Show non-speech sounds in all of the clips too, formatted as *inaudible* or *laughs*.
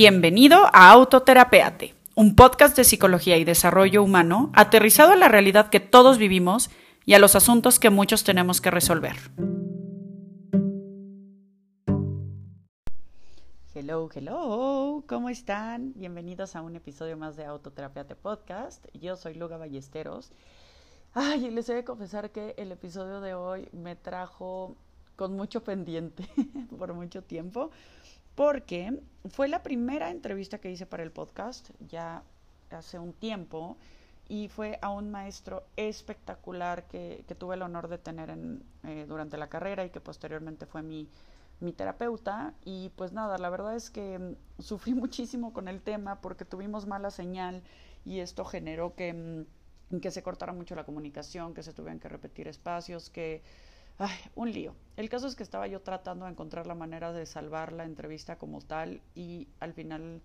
Bienvenido a Autoterapeate, un podcast de psicología y desarrollo humano aterrizado a la realidad que todos vivimos y a los asuntos que muchos tenemos que resolver. Hello, hello, ¿cómo están? Bienvenidos a un episodio más de Autoterapeate Podcast. Yo soy Luga Ballesteros. Ay, les he de confesar que el episodio de hoy me trajo con mucho pendiente *laughs* por mucho tiempo porque fue la primera entrevista que hice para el podcast ya hace un tiempo y fue a un maestro espectacular que, tuve el honor de tener en, eh, durante la carrera y que posteriormente fue mi, mi terapeuta. Y pues nada, la verdad es que mm, sufrí *laughs* muchísimo con el tema porque tuvimos mala señal y esto generó que, mm, que se cortara mucho la comunicación, que se tuvieran que repetir espacios, que Un lío. El caso es que estaba yo tratando de encontrar la manera de salvar la entrevista como tal y al final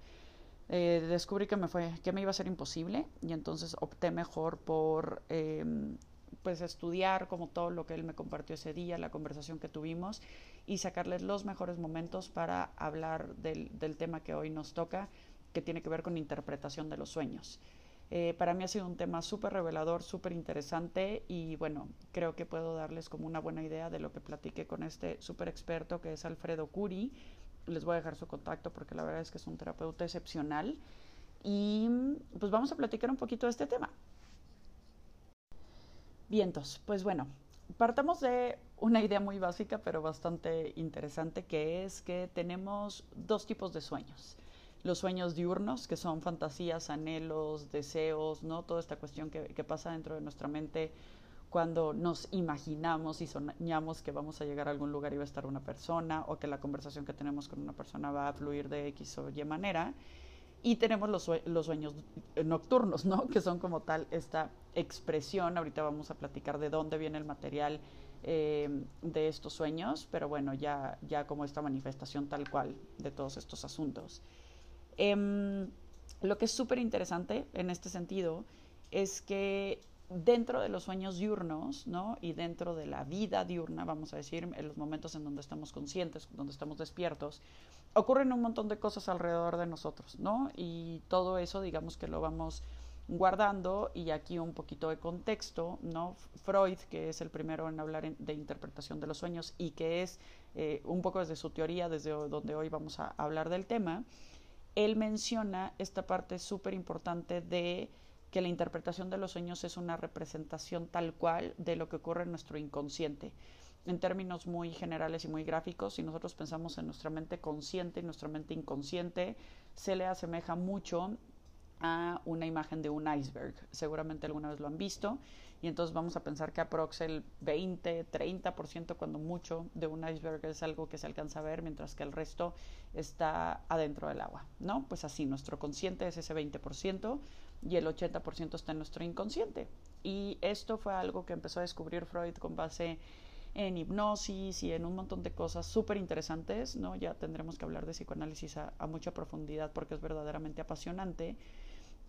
eh, descubrí que me fue que me iba a ser imposible y entonces opté mejor por em, pues estudiar como todo lo que él me compartió ese día, la conversación que tuvimos y sacarles los mejores momentos para hablar del, del tema que hoy nos toca, que tiene que ver con interpretación de los sueños. Eh, para mí ha sido un tema súper revelador, súper interesante y bueno, creo que puedo darles como una buena idea de lo que platiqué con este súper experto que es Alfredo Curi. Les voy a dejar su contacto porque la verdad es que es un terapeuta excepcional. Y pues vamos a platicar un poquito de este tema. Vientos, pues bueno, partamos de una idea muy básica pero bastante interesante que es que tenemos dos tipos de sueños los sueños diurnos, que son fantasías, anhelos, deseos, ¿no? Toda esta cuestión que, pasa dentro de nuestra mente cuando nos imaginamos y soñamos que vamos a llegar a algún lugar y va a estar una persona o que la conversación que tenemos con una persona va a fluir de X o Y manera. Y tenemos los, sueños nocturnos, ¿no? Que son como tal esta expresión. Ahorita vamos a platicar de dónde viene el material eh, de estos sueños, pero bueno, ya, ya como esta manifestación tal cual de todos estos asuntos. Em, lo que es súper interesante en este sentido es que dentro de los sueños diurnos, ¿no? Y dentro de la vida diurna, vamos a decir, en los momentos en donde estamos conscientes, donde estamos despiertos, ocurren un montón de cosas alrededor de nosotros, ¿no? Y todo eso, digamos que lo vamos guardando y aquí un poquito de contexto, ¿no? Freud, que es el primero en hablar de interpretación de los sueños y que es eh, un poco desde su teoría, desde donde hoy vamos a hablar del tema, él menciona esta parte súper importante de que la interpretación de los sueños es una representación tal cual de lo que ocurre en nuestro inconsciente. En términos muy generales y muy gráficos, si nosotros pensamos en nuestra mente consciente y nuestra mente inconsciente, se le asemeja mucho a una imagen de un iceberg. Seguramente alguna vez lo han visto. Y entonces vamos a pensar que aprox el 20, 30% cuando mucho de un iceberg es algo que se alcanza a ver, mientras que el resto está adentro del agua, ¿no? Pues así, nuestro consciente es ese 20% y el 80% está en nuestro inconsciente. Y esto fue algo que empezó a descubrir Freud con base en hipnosis y en un montón de cosas súper interesantes, ¿no? Ya tendremos que hablar de psicoanálisis a, a mucha profundidad porque es verdaderamente apasionante.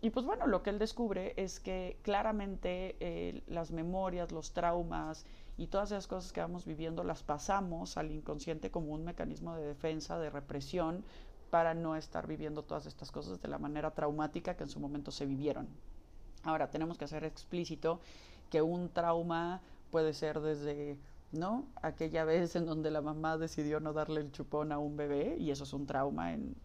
Y pues bueno, lo que él descubre es que claramente eh, las memorias, los traumas y todas esas cosas que vamos viviendo las pasamos al inconsciente como un mecanismo de defensa, de represión, para no estar viviendo todas estas cosas de la manera traumática que en su momento se vivieron. Ahora, tenemos que hacer explícito que un trauma puede ser desde ¿no? Aquella vez en donde la mamá decidió no darle el chupón a un bebé y eso es un trauma en,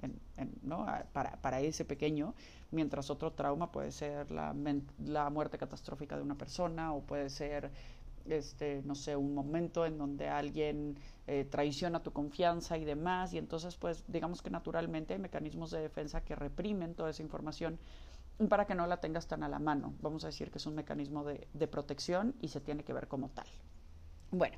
¿no? para, ese pequeño, mientras otro trauma puede ser la, la, muerte catastrófica de una persona o puede ser, este, no sé, un momento en donde alguien eh, traiciona tu confianza y demás y entonces pues digamos que naturalmente hay mecanismos de defensa que reprimen toda esa información para que no la tengas tan a la mano. Vamos a decir que es un mecanismo de, de protección y se tiene que ver como tal. Bueno,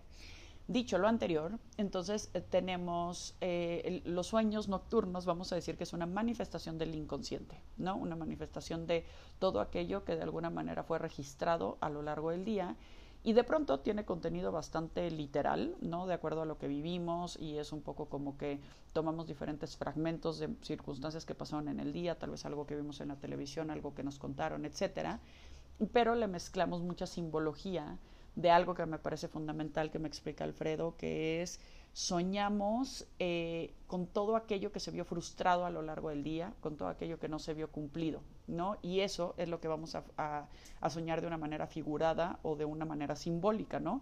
dicho lo anterior, entonces eh, tenemos eh, los sueños nocturnos, vamos a decir que es una manifestación del inconsciente, ¿no? Una manifestación de todo aquello que de alguna manera fue registrado a lo largo del día y de pronto tiene contenido bastante literal, ¿no? De acuerdo a lo que vivimos y es un poco como que tomamos diferentes fragmentos de circunstancias que pasaron en el día, tal vez algo que vimos en la televisión, algo que nos contaron, etcétera, pero le mezclamos mucha simbología de algo que me parece fundamental que me explica Alfredo, que es soñamos eh, con todo aquello que se vio frustrado a lo largo del día, con todo aquello que no se vio cumplido, ¿no? Y eso es lo que vamos a, a soñar de una manera figurada o de una manera simbólica, ¿no?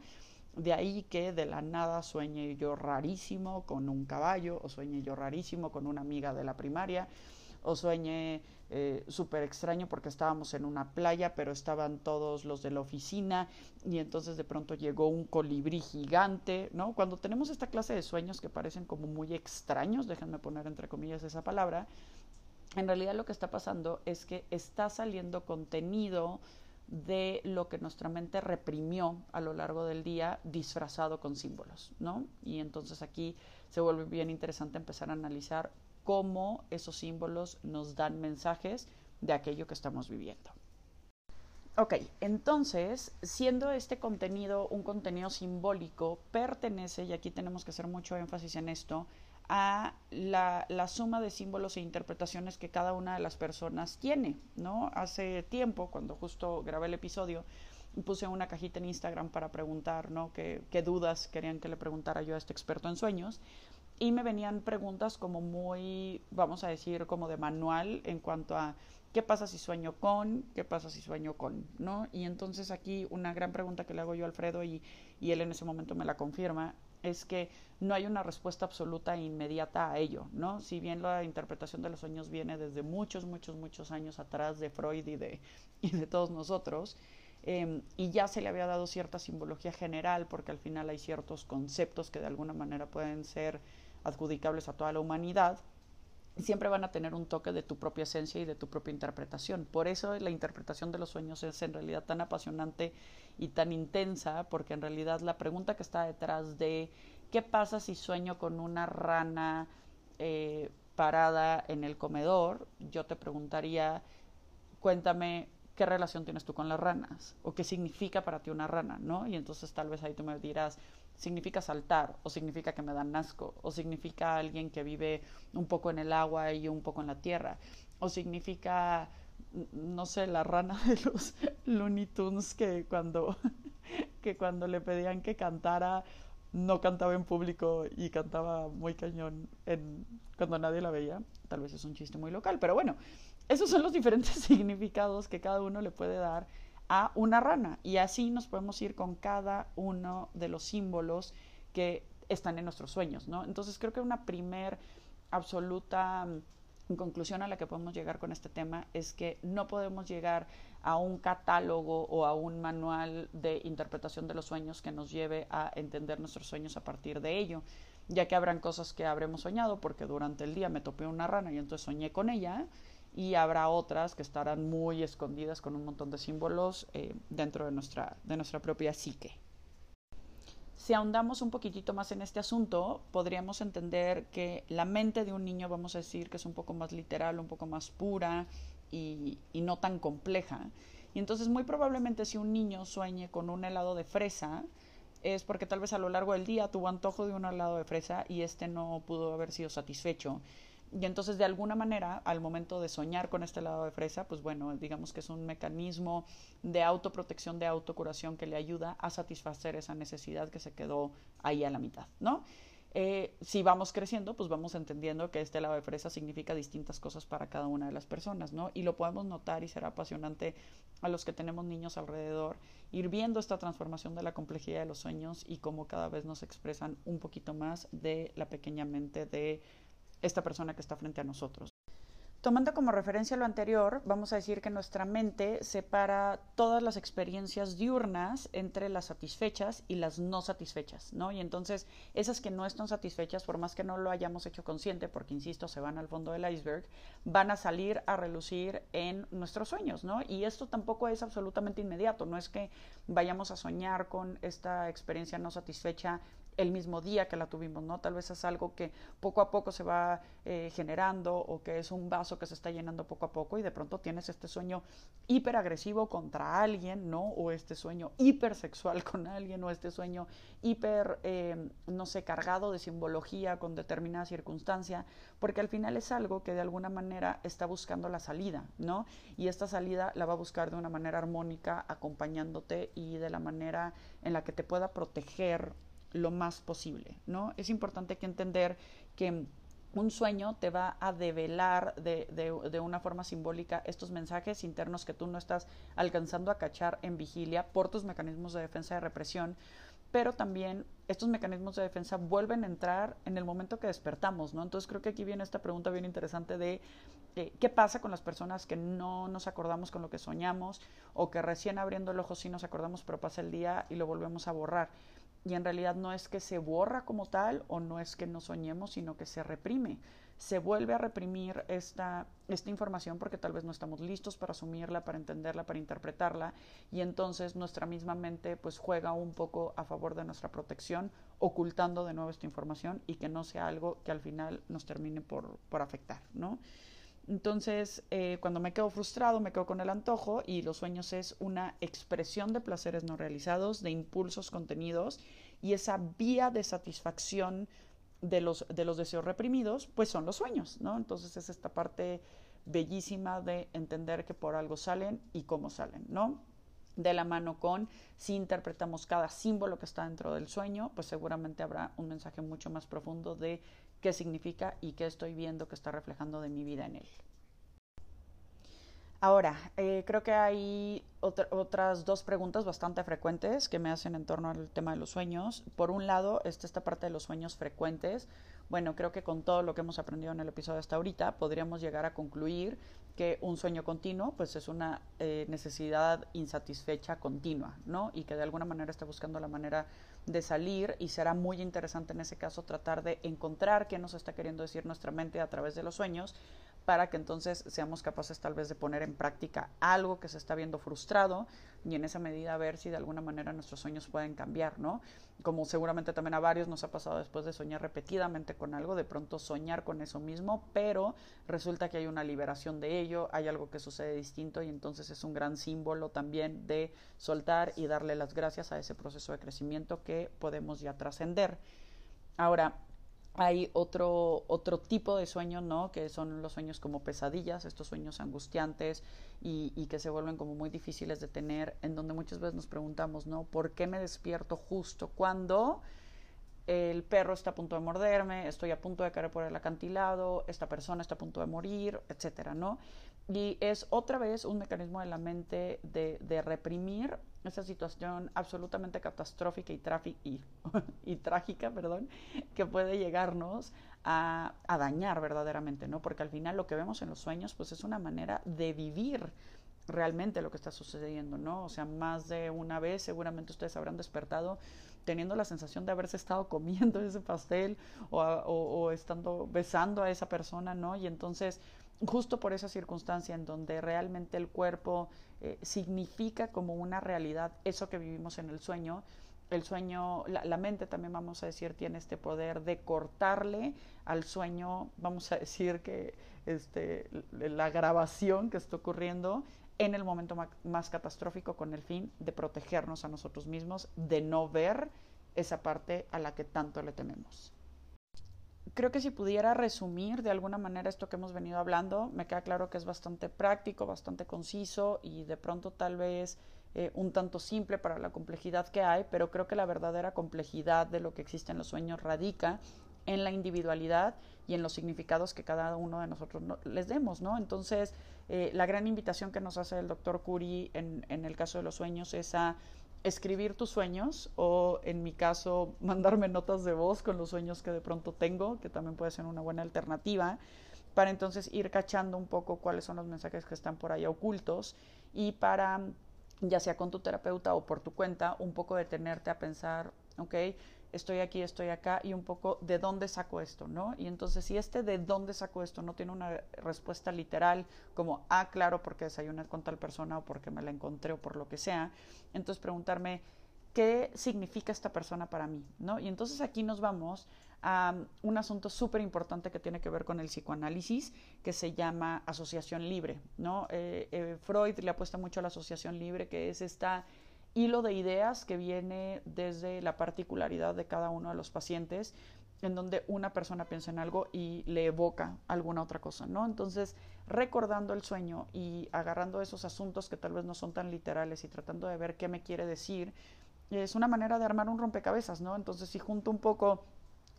De ahí que de la nada sueñe yo rarísimo con un caballo, o sueñe yo rarísimo con una amiga de la primaria, o sueñe eh, súper extraño porque estábamos en una playa, pero estaban todos los de la oficina y entonces de pronto llegó un colibrí gigante, ¿no? Cuando tenemos esta clase de sueños que parecen como muy extraños, déjenme poner entre comillas esa palabra, en realidad lo que está pasando es que está saliendo contenido de lo que nuestra mente reprimió a lo largo del día disfrazado con símbolos, ¿no? Y entonces aquí se vuelve bien interesante empezar a analizar cómo esos símbolos nos dan mensajes de aquello que estamos viviendo. Ok, entonces, siendo este contenido un contenido simbólico, pertenece, y aquí tenemos que hacer mucho énfasis en esto, a la, suma de símbolos e interpretaciones que cada una de las personas tiene, ¿no? Hace tiempo, cuando justo grabé el episodio, puse una cajita en Instagram para preguntar, ¿no? ¿Qué, qué dudas querían que le preguntara yo a este experto en sueños? Y me venían preguntas como muy, vamos a decir, como de manual en cuanto a qué pasa si sueño con, qué pasa si sueño con, ¿no? Y entonces aquí una gran pregunta que le hago yo a Alfredo y, y él en ese momento me la confirma es que no hay una respuesta absoluta e inmediata a ello, ¿no? Si bien la interpretación de los sueños viene desde muchos, muchos, muchos años atrás de Freud y de, *laughs* y de todos nosotros, eh, y ya se le había dado cierta simbología general, porque al final hay ciertos conceptos que de alguna manera pueden ser adjudicables a toda la humanidad, siempre van a tener un toque de tu propia esencia y de tu propia interpretación. Por eso la interpretación de los sueños es en realidad tan apasionante y tan intensa, porque en realidad la pregunta que está detrás de qué pasa si sueño con una rana eh, parada en el comedor, yo te preguntaría, cuéntame qué relación tienes tú con las ranas o qué significa para ti una rana, ¿no? Y entonces tal vez ahí tú me dirás, significa saltar, o significa que me dan asco, o significa alguien que vive un poco en el agua y un poco en la tierra, o significa, no sé, la rana de los *laughs* Looney Tunes que cuando, *laughs* que cuando le pedían que cantara, no cantaba en público y cantaba muy cañón en, cuando nadie la veía. Tal vez es un chiste muy local, pero bueno, esos son los diferentes *laughs* significados que cada uno le puede dar a una rana. Y así nos podemos ir con cada uno de los símbolos que están en nuestros sueños, ¿no? Entonces creo que una primer absoluta mm, conclusión a la que podemos llegar con este tema es que no podemos llegar a un catálogo o a un manual de interpretación de los sueños que nos lleve a entender nuestros sueños a partir de ello, ya que habrán cosas que habremos soñado porque durante el día me topé una rana y entonces soñé con ella y habrá otras que estarán muy escondidas con un montón de símbolos eh, dentro de nuestra, de nuestra propia psique. Si ahondamos un poquitito más en este asunto, podríamos entender que la mente de un niño, vamos a decir, que es un poco más literal, un poco más pura y, y no tan compleja. Y entonces muy probablemente si un niño sueñe con un helado de fresa, es porque tal vez a lo largo del día tuvo antojo de un helado de fresa y este no pudo haber sido satisfecho y entonces, de alguna manera, al momento de soñar con este lado de fresa, pues bueno, digamos que es un mecanismo de autoprotección, de autocuración que le ayuda a satisfacer esa necesidad que se quedó ahí a la mitad, ¿no? Eh, si vamos creciendo, pues vamos entendiendo que este lado de fresa significa distintas cosas para cada una de las personas, ¿no? Y lo podemos notar y será apasionante a los que tenemos niños alrededor, ir viendo esta transformación de la complejidad de los sueños y cómo cada vez nos expresan un poquito más de la pequeña mente de esta persona que está frente a nosotros. Tomando como referencia lo anterior, vamos a decir que nuestra mente separa todas las experiencias diurnas entre las satisfechas y las no satisfechas, ¿no? Y entonces esas que no están satisfechas, por más que no lo hayamos hecho consciente, porque insisto, se van al fondo del iceberg, van a salir a relucir en nuestros sueños, ¿no? Y esto tampoco es absolutamente inmediato, no es que vayamos a soñar con esta experiencia no satisfecha el mismo día que la tuvimos, ¿no? Tal vez es algo que poco a poco se va eh, generando o que es un vaso que se está llenando poco a poco y de pronto tienes este sueño hiperagresivo contra alguien, ¿no? O este sueño hipersexual *laughs* con alguien o este sueño hiper, eh, no sé, cargado de simbología con determinada circunstancia, porque al final es algo que de alguna manera está buscando la salida, ¿no? Y esta salida la va a buscar de una manera armónica, acompañándote y de la manera en la que te pueda proteger lo más posible, ¿no? Es importante que entender que un sueño te va a develar de, de, de, una forma simbólica estos mensajes internos que tú no estás alcanzando a cachar en vigilia por tus mecanismos de defensa y represión, pero también estos mecanismos de defensa vuelven a entrar en el momento que despertamos, ¿no? Entonces creo que aquí viene esta pregunta bien interesante de eh, qué pasa con las personas que no nos acordamos con lo que soñamos o que recién abriendo el ojo sí nos acordamos, pero pasa el día y lo volvemos a borrar y en realidad no es que se borra como tal o no es que no soñemos, sino que se reprime. Se vuelve a reprimir esta, esta información porque tal vez no estamos listos para asumirla, para entenderla, para interpretarla y entonces nuestra misma mente pues juega un poco a favor de nuestra protección, ocultando de nuevo esta información y que no sea algo que al final nos termine por, por afectar, ¿no? Entonces, eh, cuando me quedo frustrado, me quedo con el antojo y los sueños es una expresión de placeres no realizados, de impulsos contenidos y esa vía de satisfacción de los, de los deseos reprimidos, pues son los sueños, ¿no? Entonces es esta parte bellísima de entender que por algo salen y cómo salen, ¿no? De la mano con, si interpretamos cada símbolo que está dentro del sueño, pues seguramente habrá un mensaje mucho más profundo de qué significa y qué estoy viendo que está reflejando de mi vida en él. Ahora, eh, creo que hay otras dos preguntas bastante frecuentes que me hacen en torno al tema de los sueños. Por un lado, está esta parte de los sueños frecuentes. Bueno, creo que con todo lo que hemos aprendido en el episodio hasta ahorita, podríamos llegar a concluir que un sueño continuo, pues es una eh, necesidad insatisfecha continua, ¿no? Y que de alguna manera está buscando la manera de salir y será muy interesante en ese caso tratar de encontrar qué nos está queriendo decir nuestra mente a través de los sueños para que entonces seamos capaces tal vez de poner en práctica algo que se está viendo frustrado y en esa medida ver si de alguna manera nuestros sueños pueden cambiar, ¿no? Como seguramente también a varios nos ha pasado después de soñar repetidamente con algo, de pronto soñar con eso mismo, pero resulta que hay una liberación de ello, hay algo que sucede distinto y entonces es un gran símbolo también de soltar y darle las gracias a ese proceso de crecimiento que podemos ya trascender. Ahora, hay otro, otro tipo de sueños, ¿no? Que son los sueños como pesadillas, estos sueños angustiantes y, y, que se vuelven como muy difíciles de tener, en donde muchas veces nos preguntamos, ¿no? ¿Por qué me despierto justo cuando el perro está a punto de morderme, estoy a punto de caer por el acantilado, esta persona está a punto de morir, etcétera, ¿no? Y es otra vez un mecanismo de la mente de, de reprimir esa situación absolutamente catastrófica y, y, *laughs* y, trágica, perdón, que puede llegarnos a, a, dañar verdaderamente, ¿no? Porque al final lo que vemos en los sueños, pues es una manera de vivir realmente lo que está sucediendo, ¿no? O sea, más de una vez seguramente ustedes habrán despertado teniendo la sensación de haberse estado comiendo *laughs* ese pastel o, o, o estando besando a esa persona, ¿no? Y entonces justo por esa circunstancia en donde realmente el cuerpo eh, significa como una realidad eso que vivimos en el sueño, el sueño, la, mente también vamos a decir tiene este poder de cortarle al sueño, vamos a decir que este, la grabación que está ocurriendo en el momento más catastrófico con el fin de protegernos a nosotros mismos, de no ver esa parte a la que tanto le tememos creo que si pudiera resumir de alguna manera esto que hemos venido hablando, me queda claro que es bastante práctico, bastante conciso y de pronto tal vez eh, un tanto simple para la complejidad que hay, pero creo que la verdadera complejidad de lo que existe en los sueños radica en la individualidad y en los significados que cada uno de nosotros no, les demos, ¿no? Entonces, eh, la gran invitación que nos hace el doctor Curie en, en el caso de los sueños es a escribir tus sueños o en mi caso *laughs* mandarme notas de voz con los sueños que de pronto tengo, que también puede ser una buena alternativa, para entonces ir cachando un poco cuáles son los mensajes que están por ahí ocultos y para, ya sea con tu terapeuta o por tu cuenta, un poco detenerte a pensar, ok, estoy aquí, estoy acá y un poco de dónde saco esto, ¿no? Y entonces si este de dónde saco esto no tiene una respuesta literal como, ah, claro, porque desayuné con tal persona o porque me la encontré o por lo que sea, entonces preguntarme, ¿qué significa esta persona para mí? ¿no? Y entonces aquí nos vamos a un asunto súper importante que tiene que ver con el psicoanálisis, que se llama asociación libre, ¿no? Eh, eh, Freud le apuesta mucho a la asociación libre, que es esta hilo de ideas que viene desde la particularidad de cada uno de los pacientes, en donde una persona piensa en algo y le evoca alguna otra cosa, ¿no? Entonces, recordando el sueño y agarrando esos asuntos que tal vez no son tan literales y tratando de ver qué me quiere decir, es una manera de armar un rompecabezas, ¿no? Entonces, si junto un poco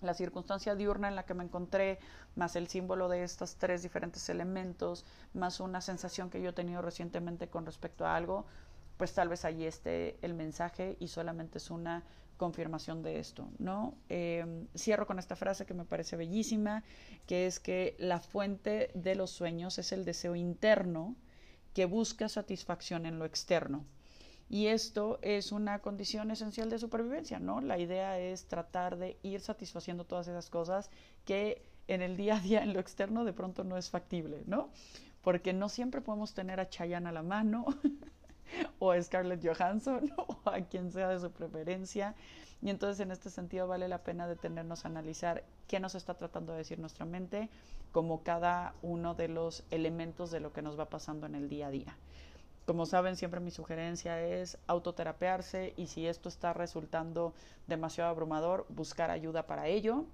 la circunstancia diurna en la que me encontré, más el símbolo de estos tres diferentes elementos, más una sensación que yo he tenido recientemente con respecto a algo, pues tal vez ahí esté el mensaje y solamente es una confirmación de esto, ¿no? Eh, cierro con esta frase que me parece bellísima, que es que la fuente de los sueños es el deseo interno que busca satisfacción en lo externo. Y esto es una condición esencial de supervivencia, ¿no? La idea es tratar de ir satisfaciendo todas esas cosas que en el día a día, en lo externo, de pronto no es factible, ¿no? Porque no siempre podemos tener a Chayanne a la mano, *laughs* *laughs* o a Scarlett Johansson, *laughs* o a quien sea de su preferencia. Y entonces, en este sentido, vale la pena detenernos a analizar qué nos está tratando de decir nuestra mente, como cada uno de los elementos de lo que nos va pasando en el día a día. Como saben, siempre mi sugerencia es autoterapearse y si esto está resultando demasiado abrumador, buscar ayuda para ello.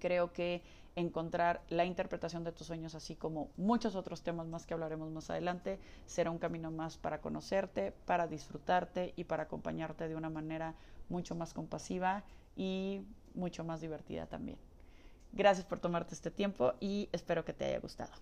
Creo que encontrar la interpretación de tus sueños, así como muchos otros temas más que hablaremos más adelante, será un camino más para conocerte, para disfrutarte y para acompañarte de una manera mucho más compasiva y mucho más divertida también. Gracias por tomarte este tiempo y espero que te haya gustado.